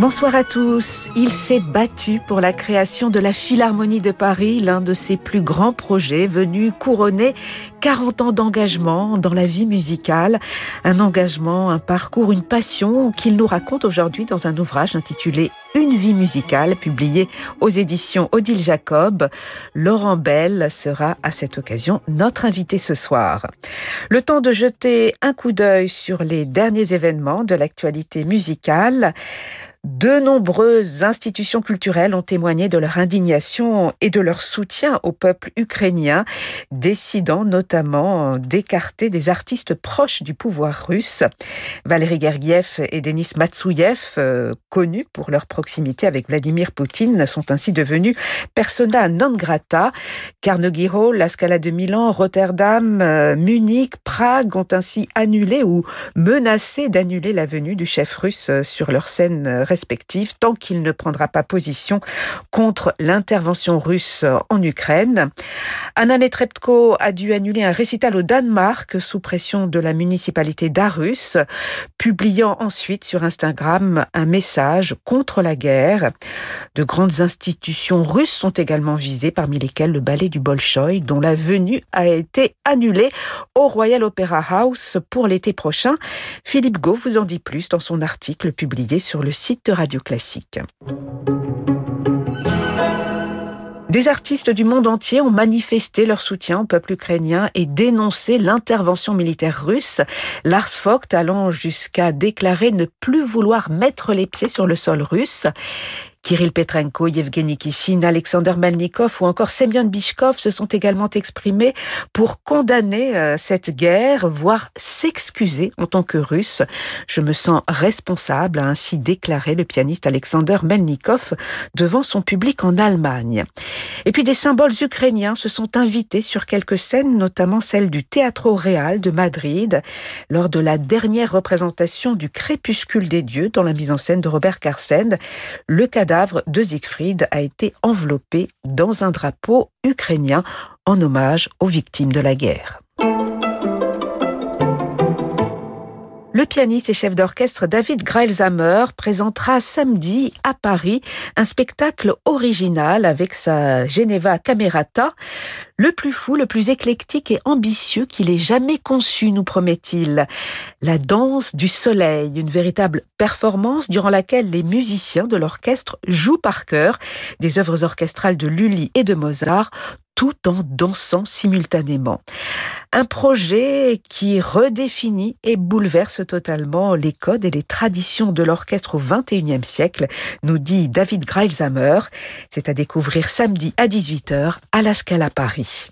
Bonsoir à tous. Il s'est battu pour la création de la Philharmonie de Paris, l'un de ses plus grands projets, venu couronner 40 ans d'engagement dans la vie musicale. Un engagement, un parcours, une passion qu'il nous raconte aujourd'hui dans un ouvrage intitulé Une vie musicale, publié aux éditions Odile Jacob. Laurent Bell sera à cette occasion notre invité ce soir. Le temps de jeter un coup d'œil sur les derniers événements de l'actualité musicale. De nombreuses institutions culturelles ont témoigné de leur indignation et de leur soutien au peuple ukrainien, décidant notamment d'écarter des artistes proches du pouvoir russe. Valérie Gergiev et Denis Matsouyev, euh, connus pour leur proximité avec Vladimir Poutine, sont ainsi devenus persona non grata. Carnegie Hall, la Scala de Milan, Rotterdam, euh, Munich, Prague ont ainsi annulé ou menacé d'annuler la venue du chef russe euh, sur leur scène respectives tant qu'il ne prendra pas position contre l'intervention russe en Ukraine. Anna Netrebko a dû annuler un récital au Danemark sous pression de la municipalité d'Arus, publiant ensuite sur Instagram un message contre la guerre. De grandes institutions russes sont également visées, parmi lesquelles le ballet du Bolchoï, dont la venue a été annulée au Royal Opera House pour l'été prochain. Philippe Gau vous en dit plus dans son article publié sur le site Radio Classique. Des artistes du monde entier ont manifesté leur soutien au peuple ukrainien et dénoncé l'intervention militaire russe. Lars Vogt allant jusqu'à déclarer ne plus vouloir mettre les pieds sur le sol russe. Kirill Petrenko, Yevgeny Kissin, Alexander Melnikov ou encore Semyon Bishkov se sont également exprimés pour condamner euh, cette guerre, voire s'excuser en tant que russe. Je me sens responsable, a ainsi déclaré le pianiste Alexander Melnikov devant son public en Allemagne. Et puis des symboles ukrainiens se sont invités sur quelques scènes, notamment celle du Teatro Real de Madrid, lors de la dernière représentation du Crépuscule des dieux dans la mise en scène de Robert Carsen. Le cadavre de Siegfried a été enveloppé dans un drapeau ukrainien en hommage aux victimes de la guerre. Le pianiste et chef d'orchestre David Greilshammer présentera samedi à Paris un spectacle original avec sa Geneva Camerata, le plus fou, le plus éclectique et ambitieux qu'il ait jamais conçu, nous promet-il. La danse du soleil, une véritable performance durant laquelle les musiciens de l'orchestre jouent par cœur des œuvres orchestrales de Lully et de Mozart, tout en dansant simultanément. Un projet qui redéfinit et bouleverse totalement les codes et les traditions de l'orchestre au XXIe siècle, nous dit David Greilshammer. C'est à découvrir samedi à 18h à la Scala Paris.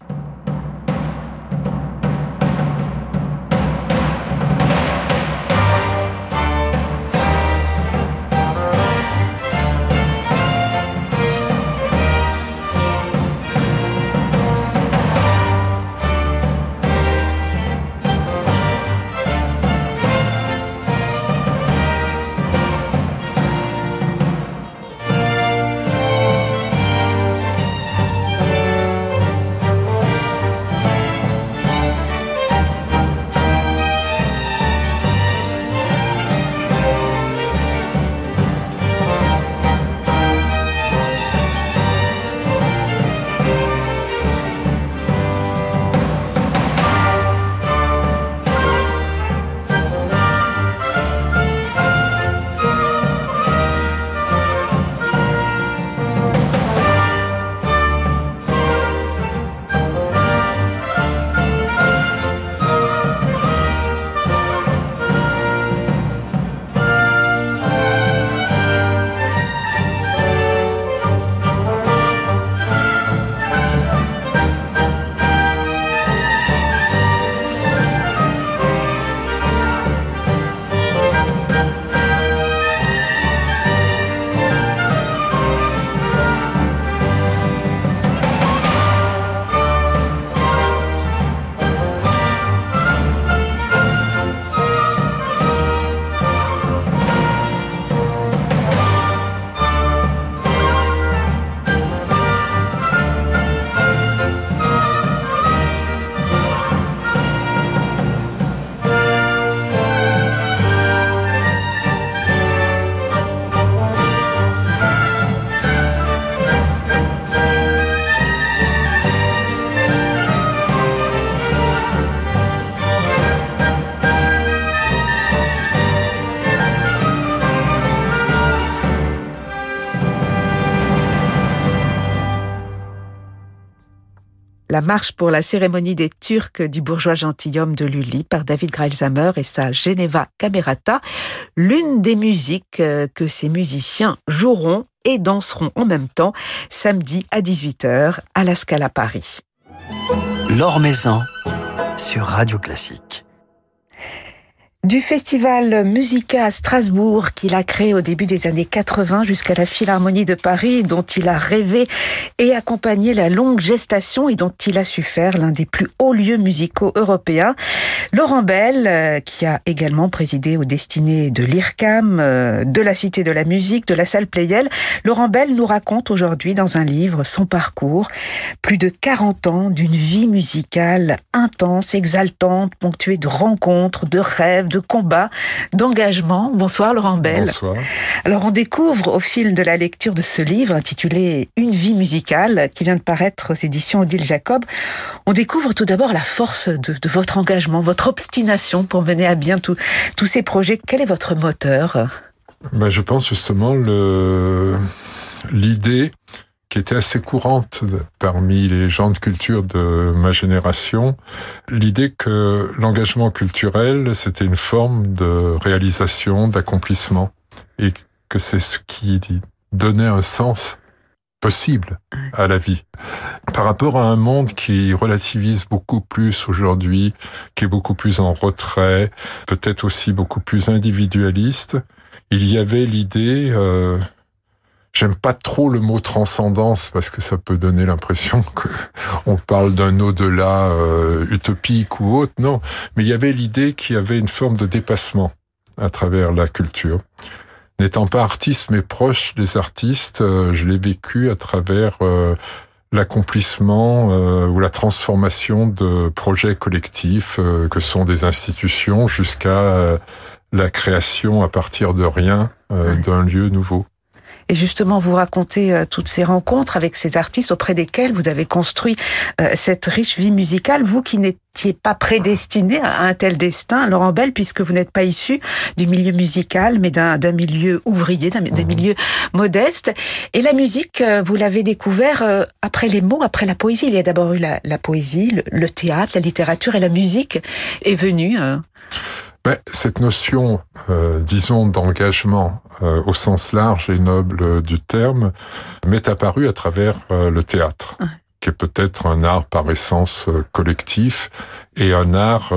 La marche pour la cérémonie des Turcs du bourgeois gentilhomme de Lully par David Greilsheimer et sa Geneva Camerata, l'une des musiques euh, que ces musiciens joueront et danseront en même temps samedi à 18h à la Scala Paris. L'Or Maison sur Radio Classique. Du festival Musica à Strasbourg qu'il a créé au début des années 80 jusqu'à la Philharmonie de Paris dont il a rêvé et accompagné la longue gestation et dont il a su faire l'un des plus hauts lieux musicaux européens. Laurent Bell, euh, qui a également présidé aux destinées de l'IRCAM, euh, de la Cité de la Musique, de la salle Playel, Laurent Bell nous raconte aujourd'hui dans un livre son parcours, plus de 40 ans d'une vie musicale intense, exaltante, ponctuée de rencontres, de rêves, de combat, d'engagement. Bonsoir Laurent Bell. Bonsoir. Alors on découvre au fil de la lecture de ce livre intitulé Une vie musicale qui vient de paraître aux éditions Odile Jacob, on découvre tout d'abord la force de, votre engagement, votre obstination pour mener à bien tous ces projets. Quel est votre moteur? Ben, Je pense justement l'idée qui était assez courante parmi les gens de culture de ma génération, l'idée que l'engagement culturel, c'était une forme de réalisation, d'accomplissement, et que c'est ce qui donnait un sens possible à la vie. Par rapport à un monde qui relativise beaucoup plus aujourd'hui, qui est beaucoup plus en retrait, peut-être aussi beaucoup plus individualiste, il y avait l'idée euh, J'aime pas trop le mot transcendance parce que ça peut donner l'impression que on parle d'un au-delà euh, utopique ou autre. Non, mais il y avait l'idée qu'il y avait une forme de dépassement à travers la culture. N'étant pas artiste mais proche des artistes, euh, je l'ai vécu à travers euh, l'accomplissement ou la transformation de projets collectifs que sont des institutions jusqu'à la création à partir de rien d'un lieu nouveau. Et justement, vous racontez euh, toutes ces rencontres avec ces artistes auprès desquels vous avez construit euh, cette riche vie musicale, vous qui n'étiez pas prédestiné à un tel destin, Laurent Bell, puisque vous n'êtes pas issu du milieu musical, mais d'un milieu ouvrier, d'un mmh. milieu modeste. Et la musique, euh, vous l'avez découvert après les mots, après la poésie. Il y a d'abord eu la, la poésie, le, le, théâtre, la littérature et la musique est venue. Ben, cette notion, euh, disons, d'engagement euh, au sens large et noble du terme m'est apparue à travers euh, le théâtre, qui est peut-être un art par essence collectif et un art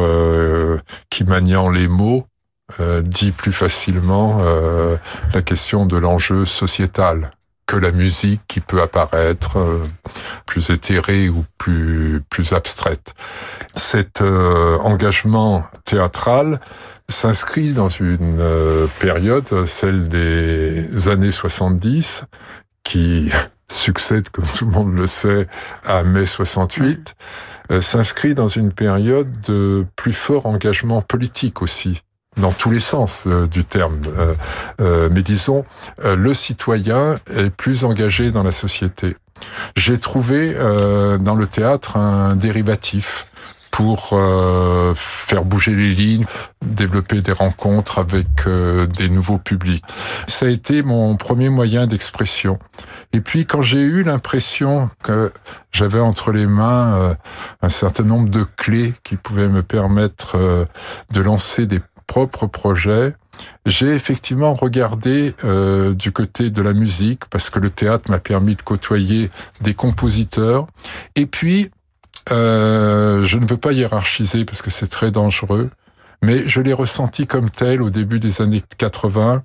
qui, maniant les mots, dit plus facilement la question de l'enjeu sociétal que la musique qui peut apparaître euh, plus éthérée ou plus plus abstraite. Cet euh, engagement théâtral s'inscrit dans une euh, période, celle des années 70, qui succède, comme tout le monde le sait, à mai 68, s'inscrit dans une période de plus fort engagement politique aussi dans tous les sens euh, du terme. Euh, euh, mais disons, le citoyen est plus engagé dans la société. J'ai trouvé dans le théâtre un dérivatif pour faire bouger les lignes, développer des rencontres avec des nouveaux publics. Ça a été mon premier moyen d'expression. Et puis quand j'ai eu l'impression que j'avais entre les mains un certain nombre de clés qui pouvaient me permettre de lancer des propre projet, j'ai effectivement regardé euh, du côté de la musique parce que le théâtre m'a permis de côtoyer des compositeurs. Et puis, euh, je ne veux pas hiérarchiser parce que c'est très dangereux, mais je l'ai ressenti comme tel au début des années 80,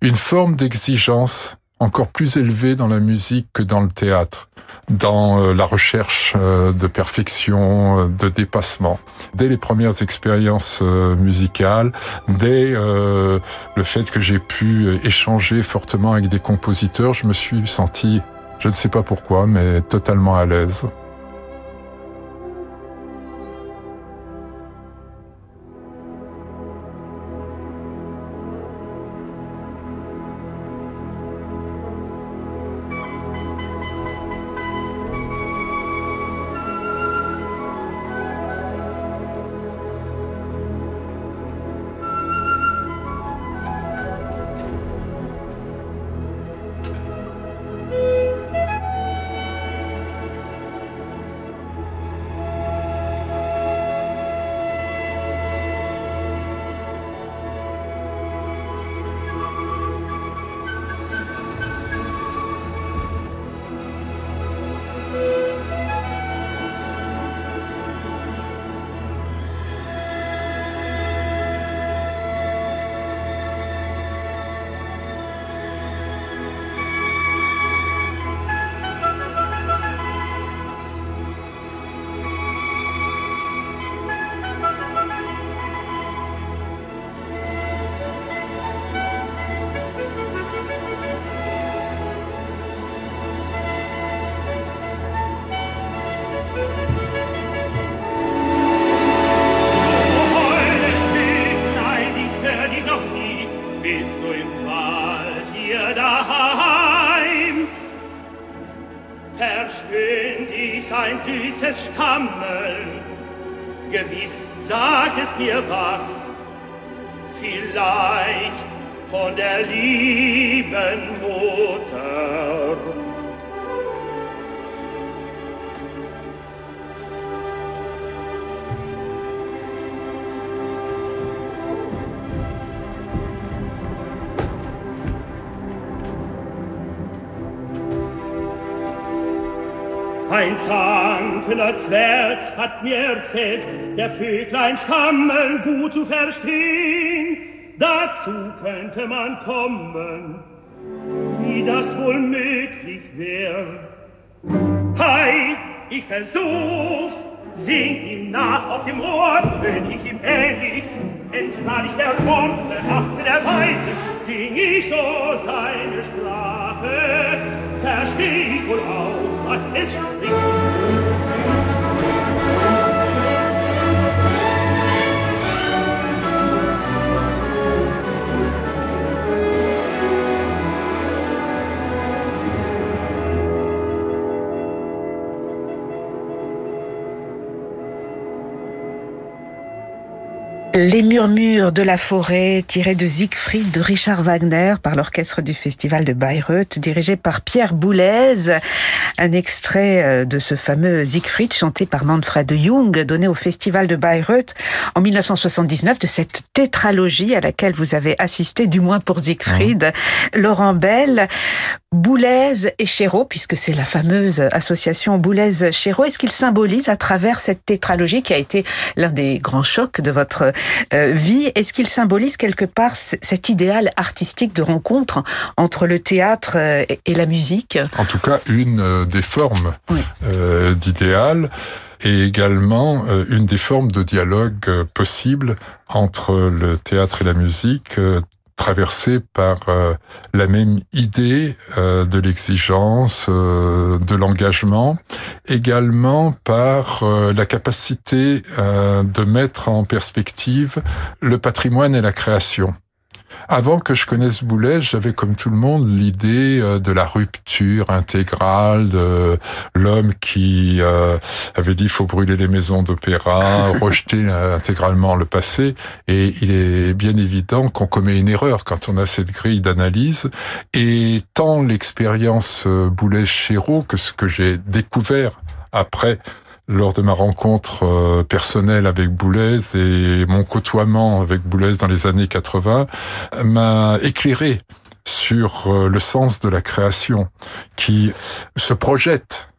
une forme d'exigence encore plus élevé dans la musique que dans le théâtre, dans euh, la recherche euh, de perfection, euh, de dépassement. Dès les premières expériences musicales, dès le fait que j'ai pu échanger fortement avec des compositeurs, je me suis senti, je ne sais pas pourquoi, mais totalement à l'aise. Daheim. Verstehen dies ein süßes Stammeln, gewiss sagt es mir was, vielleicht von der lieben Mutter. Ein zankender Zwerg hat mir erzählt, der Vöglein stammeln gut zu verstehen. Dazu könnte man kommen, wie das wohl möglich wäre. Hi, ich versuch's, sing ihm nach auf dem Ohr, tön ich ihm ähnlich, entlahl ich der Worte, achte der Weise, sing ich so seine Sprache, versteh ich wohl auch, was es. Les murmures de la forêt, tirés de Siegfried de Richard Wagner par l'orchestre du Festival de Bayreuth, dirigé par Pierre Boulez. Un extrait euh, de ce fameux Siegfried chanté par Manfred Jung, donné au Festival de Bayreuth en 1979, de cette tétralogie à laquelle vous avez assisté, du moins pour Siegfried. Laurent Bell, Boulez et Chéreau, puisque c'est la fameuse association Boulez-Chéreau, est-ce qu'il symbolise à travers cette tétralogie qui a été l'un des grands chocs de votre euh, vie, est-ce qu'il symbolise quelque part cet idéal artistique de rencontre entre le théâtre euh, et la musique? En tout cas, une euh, des formes d'idéal et également une des formes de dialogue possible entre le théâtre et la musique, traversé par euh, la même idée euh, de l'exigence, euh, de l'engagement, également par la capacité de mettre en perspective le patrimoine et la création. Avant que je connaisse Boulez, j'avais comme tout le monde l'idée euh, de la rupture intégrale de l'homme qui euh, avait dit il faut brûler les maisons d'opéra, rejeter euh, intégralement le passé. Et il est bien évident qu'on commet une erreur quand on a cette grille d'analyse. Et tant l'expérience Boulez-Chéreau que ce que j'ai découvert après lors de ma rencontre euh, personnelle avec Boulez et mon côtoiement avec Boulez dans les années 80 m'a éclairé sur euh, le sens de la création qui se projette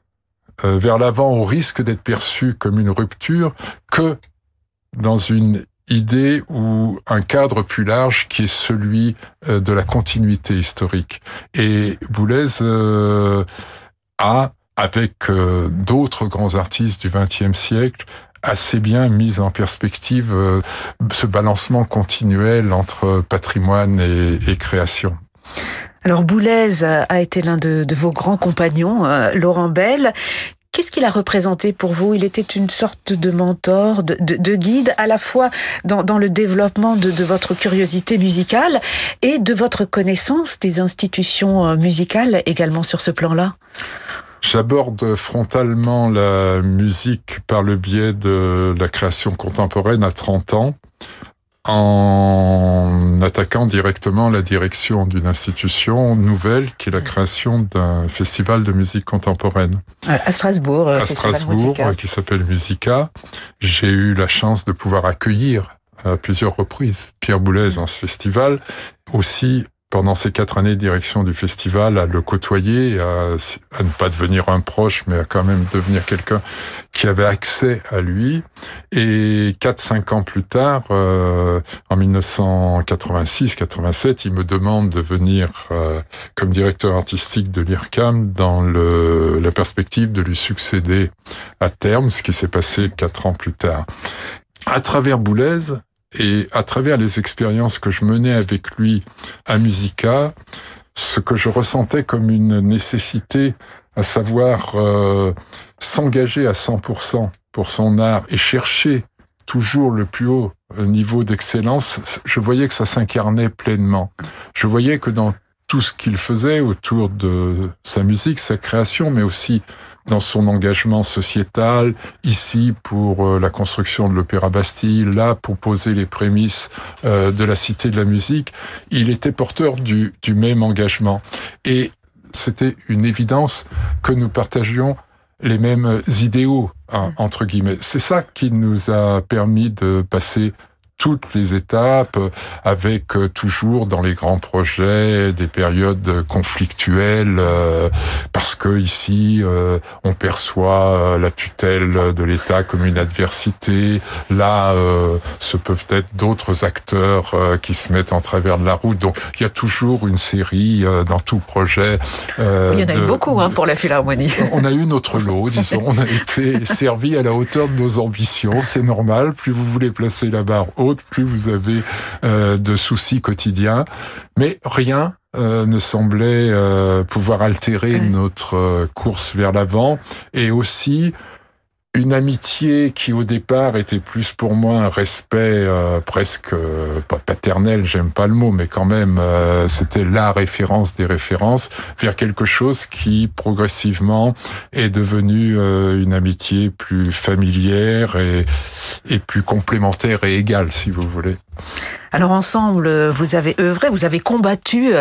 euh, vers l'avant au risque d'être perçu comme une rupture que dans une idée ou un cadre plus large qui est celui de la continuité historique. Et Boulez a avec euh, d'autres grands artistes du XXe siècle, assez bien mis en perspective euh, ce balancement continuel entre patrimoine et, création. Alors Boulez a été l'un de, vos grands compagnons, euh, Laurent Bell. Qu'est-ce qu'il a représenté pour vous? Il était une sorte de mentor, de, guide, à la fois dans, le développement de, votre curiosité musicale et de votre connaissance des institutions musicales également sur ce plan-là? J'aborde frontalement la musique par le biais de la création contemporaine à 30 ans en attaquant directement la direction d'une institution nouvelle qui est la création d'un festival de musique contemporaine. À Strasbourg. À Strasbourg, qui s'appelle Musica. J'ai eu la chance de pouvoir accueillir à plusieurs reprises Pierre Boulez dans ce festival, aussi pendant ces quatre années de direction du festival, à le côtoyer, à, ne pas devenir un proche, mais à quand même devenir quelqu'un qui avait accès à lui. Et quatre, cinq ans plus tard, euh, en 1986-87, il me demande de venir euh, comme directeur artistique de l'IRCAM dans la perspective de lui succéder à terme, ce qui s'est passé quatre ans plus tard. À travers Boulez, et à travers les expériences que je menais avec lui à Musica, ce que je ressentais comme une nécessité, à savoir euh, s'engager à 100% pour son art et chercher toujours le plus haut niveau d'excellence, je voyais que ça s'incarnait pleinement. Je voyais que dans tout ce qu'il faisait autour de sa musique, sa création, mais aussi dans son engagement sociétal, ici pour euh, la construction de l'Opéra Bastille, là pour poser les prémices euh, de la Cité de la musique, il était porteur du, du même engagement. Et c'était une évidence que nous partagions les mêmes idéaux, hein, entre guillemets. C'est ça qui nous a permis de passer toutes les étapes, avec euh, toujours dans les grands projets des périodes conflictuelles, euh, parce que ici euh, on perçoit la tutelle de l'État comme une adversité. Là, ce peuvent être d'autres acteurs qui se mettent en travers de la route. Donc il y a toujours une série dans tout projet. il y en a eu beaucoup hein, pour la Philharmonie. On a eu notre lot, disons. On a été servi à la hauteur de nos ambitions. C'est normal. Plus vous voulez placer la barre haute, plus vous avez euh, de soucis quotidiens. Mais rien euh, ne semblait euh, pouvoir altérer notre course vers l'avant. Et aussi, une amitié qui au départ était plus pour moi un respect euh, presque euh, pas paternel, j'aime pas le mot, mais quand même euh, c'était la référence des références vers quelque chose qui progressivement est devenu une amitié plus familière et, et plus complémentaire et égale, si vous voulez. Alors ensemble, vous avez œuvré, vous avez combattu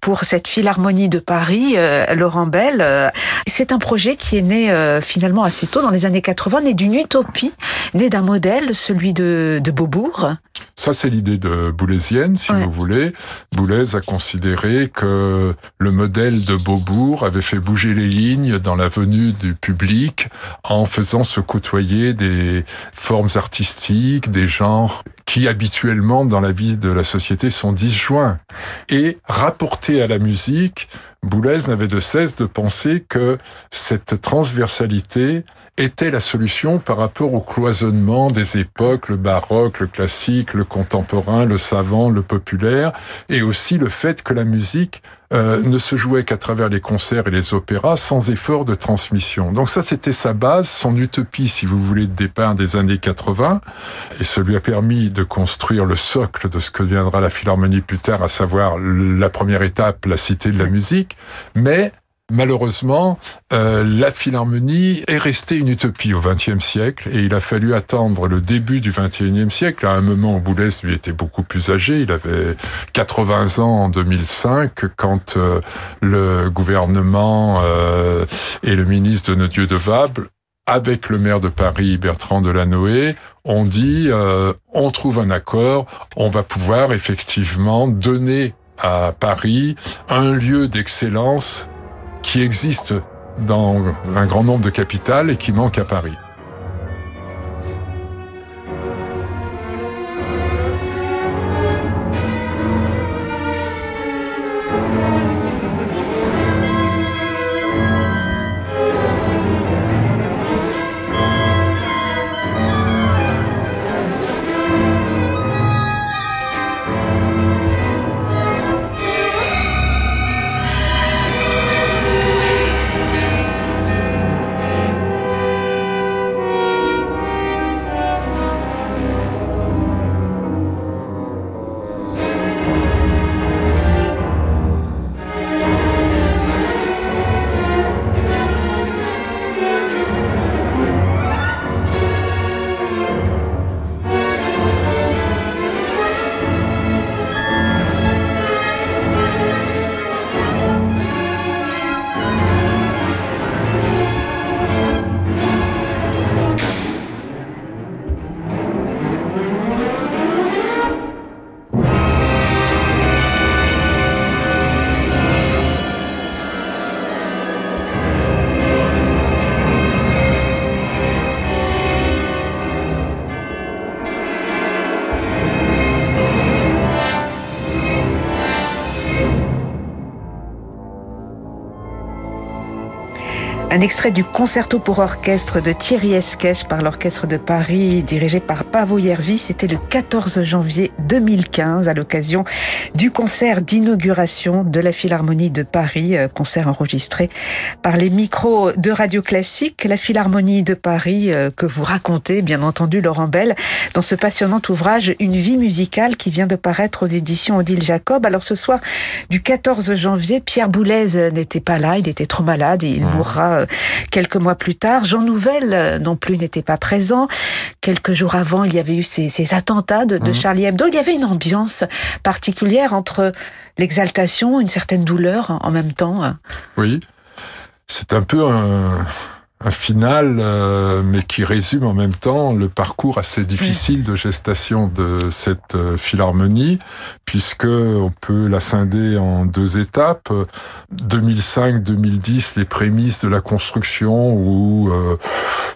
pour cette Philharmonie de Paris, Laurent Bell. C'est un projet qui est né finalement assez tôt, dans les années 80, né d'une utopie, né d'un modèle, celui de, de Beaubourg. Ça, c'est l'idée de Boulésienne, si vous voulez. Boulez a considéré que le modèle de Beaubourg avait fait bouger les lignes dans la venue du public en faisant se côtoyer des formes artistiques, des genres qui habituellement dans la vie de la société sont disjoints. Et rapporté à la musique, Boulez n'avait de cesse de penser que cette transversalité était la solution par rapport au cloisonnement des époques, le baroque, le classique, le contemporain, le savant, le populaire, et aussi le fait que la musique euh, ne se jouait qu'à travers les concerts et les opéras sans effort de transmission. Donc ça, c'était sa base, son utopie, si vous voulez, de départ des années 80, et ça lui a permis de construire le socle de ce que deviendra la Philharmonie plus tard, à savoir la première étape, la Cité de la musique, mais Malheureusement, euh, la Philharmonie est restée une utopie au XXe siècle et il a fallu attendre le début du XXIe siècle, à un moment où Boulez lui était beaucoup plus âgé, il avait 80 ans en 2005, quand euh, le gouvernement euh, et le ministre de Nodieu de Vable avec le maire de Paris, Bertrand Delanoë, ont dit on trouve un accord, on va pouvoir effectivement donner à Paris un lieu d'excellence qui existe dans un grand nombre de capitales et qui manque à Paris. Un extrait du concerto pour orchestre de Thierry Esquèche par l'Orchestre de Paris, dirigé par Pavo Yervi. C'était le 14 janvier 2015, à l'occasion du concert d'inauguration de la Philharmonie de Paris, euh, concert enregistré par les micros de Radio Classique. La Philharmonie de Paris, euh, que vous racontez, bien entendu, Laurent Bell, dans ce passionnant ouvrage Une vie musicale qui vient de paraître aux éditions Odile Jacob. Alors ce soir du 14 janvier, Pierre Boulez n'était pas là, il était trop malade et il mourra euh, quelques mois plus tard. Jean Nouvel euh, non plus n'était pas présent. Quelques jours avant, il y avait eu ces, attentats de, de, mhm. Charlie Hebdo. Il y avait une ambiance particulière entre l'exaltation, une certaine douleur en même temps. Oui, c'est un peu un, un final, euh, mais qui résume en même temps le parcours assez difficile de gestation de cette euh, philharmonie, puisque on peut la scinder en deux étapes. 2005-2010, les prémices de la construction où euh,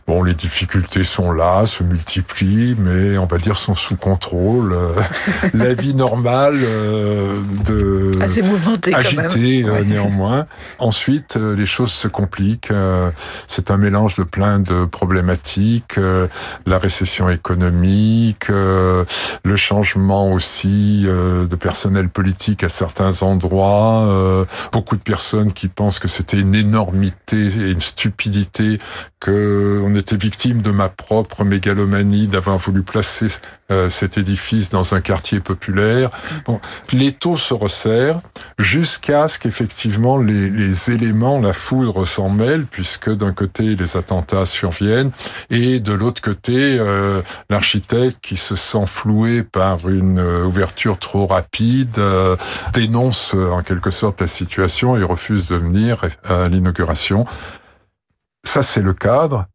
bon, les difficultés sont là, se multiplient, mais on va dire sont sous contrôle. la vie normale de assez mouvementée, agitée néanmoins. Ensuite, les choses se compliquent. C'est un mélange de plein de problématiques, euh, la récession économique, euh, le changement aussi euh, de personnel politique à certains endroits, beaucoup de personnes qui pensent que c'était une énormité et une stupidité, que on était victime de ma propre mégalomanie d'avoir voulu placer cet édifice dans un quartier populaire. Bon, l'étau se resserre jusqu'à ce qu'effectivement les, les éléments, la foudre s'en mêle, puisque d'un côté les attentats surviennent, et de l'autre côté, euh, l'architecte qui se sent floué par une euh, ouverture trop rapide euh, dénonce en quelque sorte la situation et refuse de venir à l'inauguration. Ça, c'est le cadre.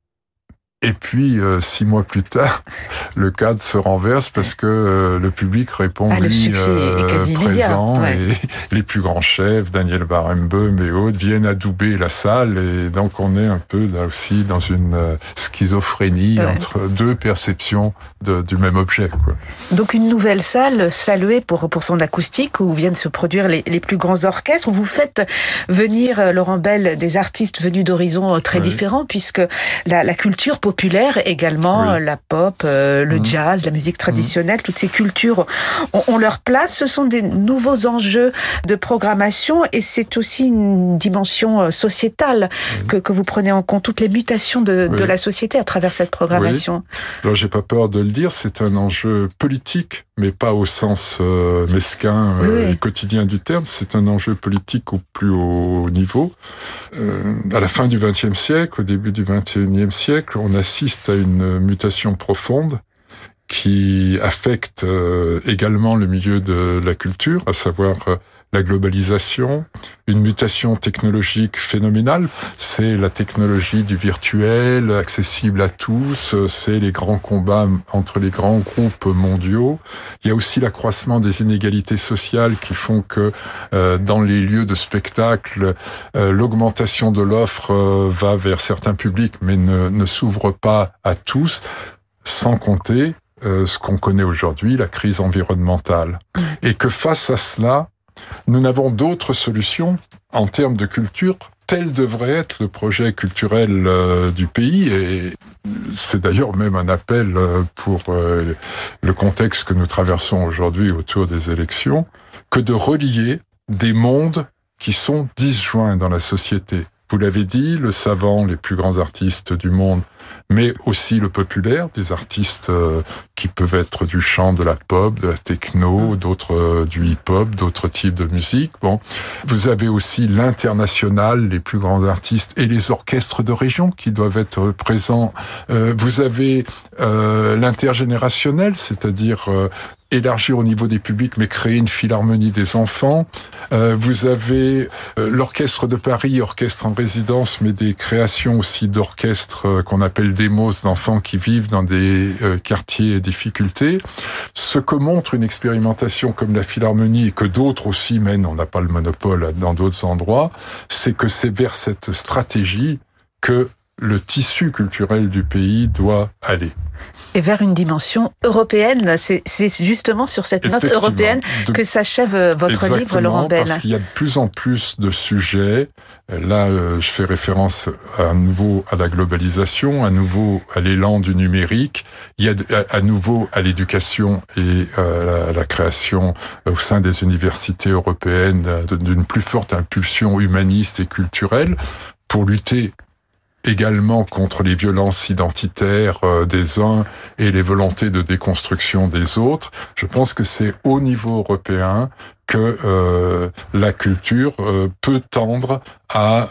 Et puis, euh, six mois plus tard, le cadre se renverse parce que euh, le public répond ah, lui euh, présent et les plus grands chefs, Daniel Barenboim et autres, viennent adouber la salle et donc on est un peu là aussi dans une schizophrénie entre deux perceptions de, du même objet. Quoi. Donc une nouvelle salle saluée pour pour son acoustique où viennent se produire les, les plus grands orchestres. Vous faites venir Laurent Bell des artistes venus d'horizons très différents puisque la, la culture populaire également, la pop, euh, le mmh. jazz, la musique traditionnelle, toutes ces cultures ont, leur place. Ce sont des nouveaux enjeux de programmation et c'est aussi une dimension euh, sociétale que, que, vous prenez en compte, toutes les mutations de, de la société à travers cette programmation. Alors j'ai pas peur de le dire, c'est un enjeu politique mais pas au sens euh, mesquin et quotidien du terme. C'est un enjeu politique au plus haut niveau. À la fin du XXe siècle, au début du XXIe siècle, on assiste à une mutation profonde qui affecte euh, également le milieu de la culture, à savoir euh, la globalisation, une mutation technologique phénoménale. C'est la technologie du virtuel, accessible à tous. C'est les grands combats entre les grands groupes mondiaux. Il y a aussi l'accroissement des inégalités sociales qui font que euh, dans les lieux de spectacle, euh, l'augmentation de l'offre euh, va vers certains publics, mais ne, ne s'ouvre pas à tous, sans compter ce qu'on connaît aujourd'hui, la crise environnementale. Mmh. Et que face à cela, nous n'avons d'autres solutions en termes de culture tel devrait être le projet culturel euh, du pays et c'est d'ailleurs même un appel euh, pour euh, le contexte que nous traversons aujourd'hui autour des élections que de relier des mondes qui sont disjoints dans la société. Vous l'avez dit, le savant, les plus grands artistes du monde, mais aussi le populaire, des artistes euh, qui peuvent être du chant, de la pop, de la techno, d'autres euh, du hip-hop, d'autres types de musique. Bon, vous avez aussi l'international, les plus grands artistes et les orchestres de région qui doivent être présents. Euh, vous avez l'intergénérationnel, c'est-à-dire élargir au niveau des publics, mais créer une philharmonie des enfants. Euh, vous avez euh, l'orchestre de Paris, orchestre en résidence, mais des créations aussi d'orchestres euh, qu'on appelle des mos d'enfants qui vivent dans des quartiers et difficultés. Ce que montre une expérimentation comme la philharmonie et que d'autres aussi mènent, on n'a pas le monopole dans d'autres endroits, c'est que c'est vers cette stratégie que le tissu culturel du pays doit aller. Et vers une dimension européenne. C'est justement sur cette note européenne que s'achève euh, votre livre, Laurent Bell. Parce qu'il y a de plus en plus de sujets. Là, euh, je fais référence à nouveau à la globalisation, à nouveau à l'élan du numérique. Il y a à nouveau à l'éducation et à la, création au sein des universités européennes d'une plus forte impulsion humaniste et culturelle pour lutter également contre les violences identitaires euh, des uns et les volontés de déconstruction des autres. Je pense que c'est au niveau européen que euh, la culture euh, peut tendre à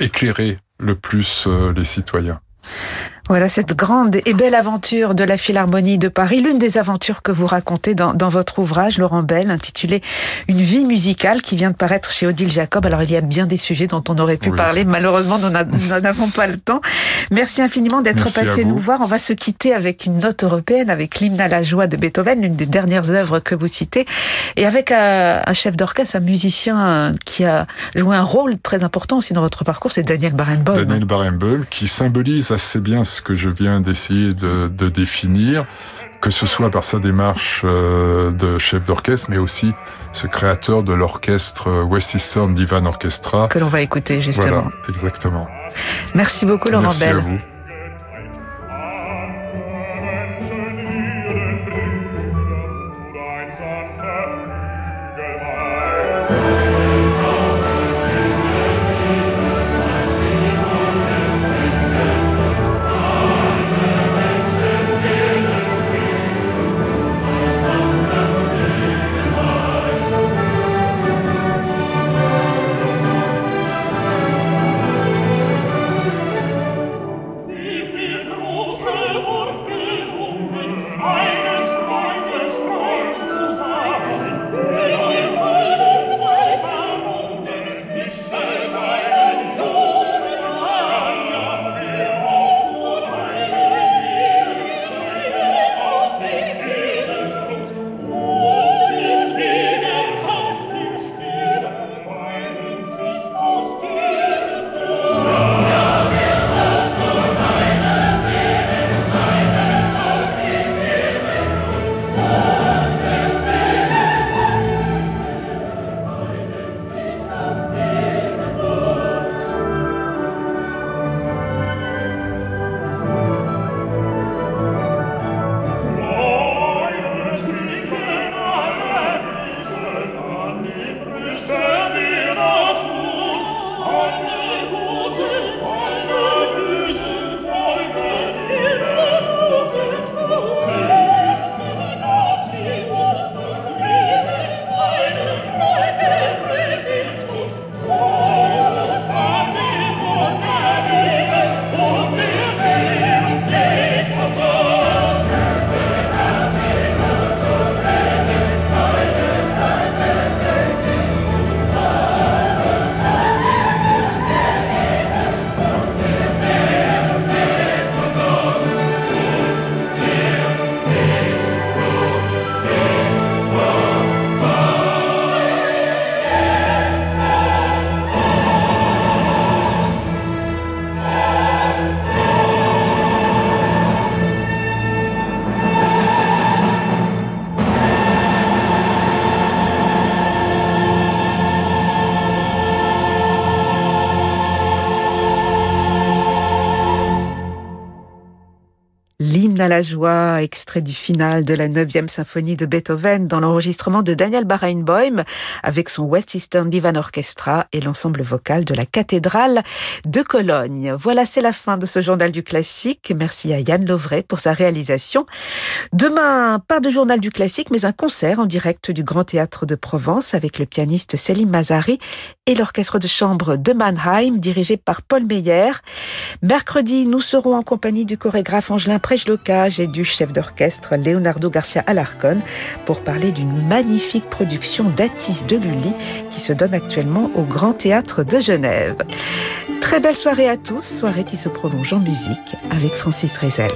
éclairer le plus les citoyens. Voilà cette grande et belle aventure de la Philharmonie de Paris, l'une des aventures que vous racontez dans, dans, votre ouvrage, Laurent Bell, intitulé Une vie musicale, qui vient de paraître chez Odile Jacob. Alors il y a bien des sujets dont on aurait pu parler, malheureusement nous n'avons pas le temps. Merci infiniment d'être passé nous voir. On va se quitter avec une note européenne, avec l'hymne à la joie de Beethoven, l'une des dernières œuvres que vous citez, et avec un, un chef d'orchestre, un musicien qui a joué un rôle très important aussi dans votre parcours, c'est Daniel Barenboim. Daniel Barenboim, qui symbolise assez bien ce que je viens d'essayer de, de, définir, que ce soit par sa démarche euh, de chef d'orchestre, mais aussi ce créateur de l'orchestre West Eastern Divan Orchestra. Que l'on va écouter justement. Voilà, exactement. Merci beaucoup Laurent Merci Bell. À vous. À la joie, extrait du final de la 9e symphonie de Beethoven dans l'enregistrement de Daniel Barenboim avec son West Eastern Divan Orchestra et l'ensemble vocal de la cathédrale de Cologne. Voilà, c'est la fin de ce journal du classique. Merci à Yann Lovray pour sa réalisation. Demain, pas de journal du classique, mais un concert en direct du Grand Théâtre de Provence avec le pianiste Selim Mazari et l'orchestre de chambre de Mannheim dirigé par Paul Meyer. Mercredi, nous serons en compagnie du chorégraphe Angelin Et du chef d'orchestre Leonardo Garcia Alarcon pour parler d'une magnifique production d'Atis de Lully qui se donne actuellement au Grand Théâtre de Genève. Très belle soirée à tous, soirée qui se prolonge en musique avec Francis Drezel.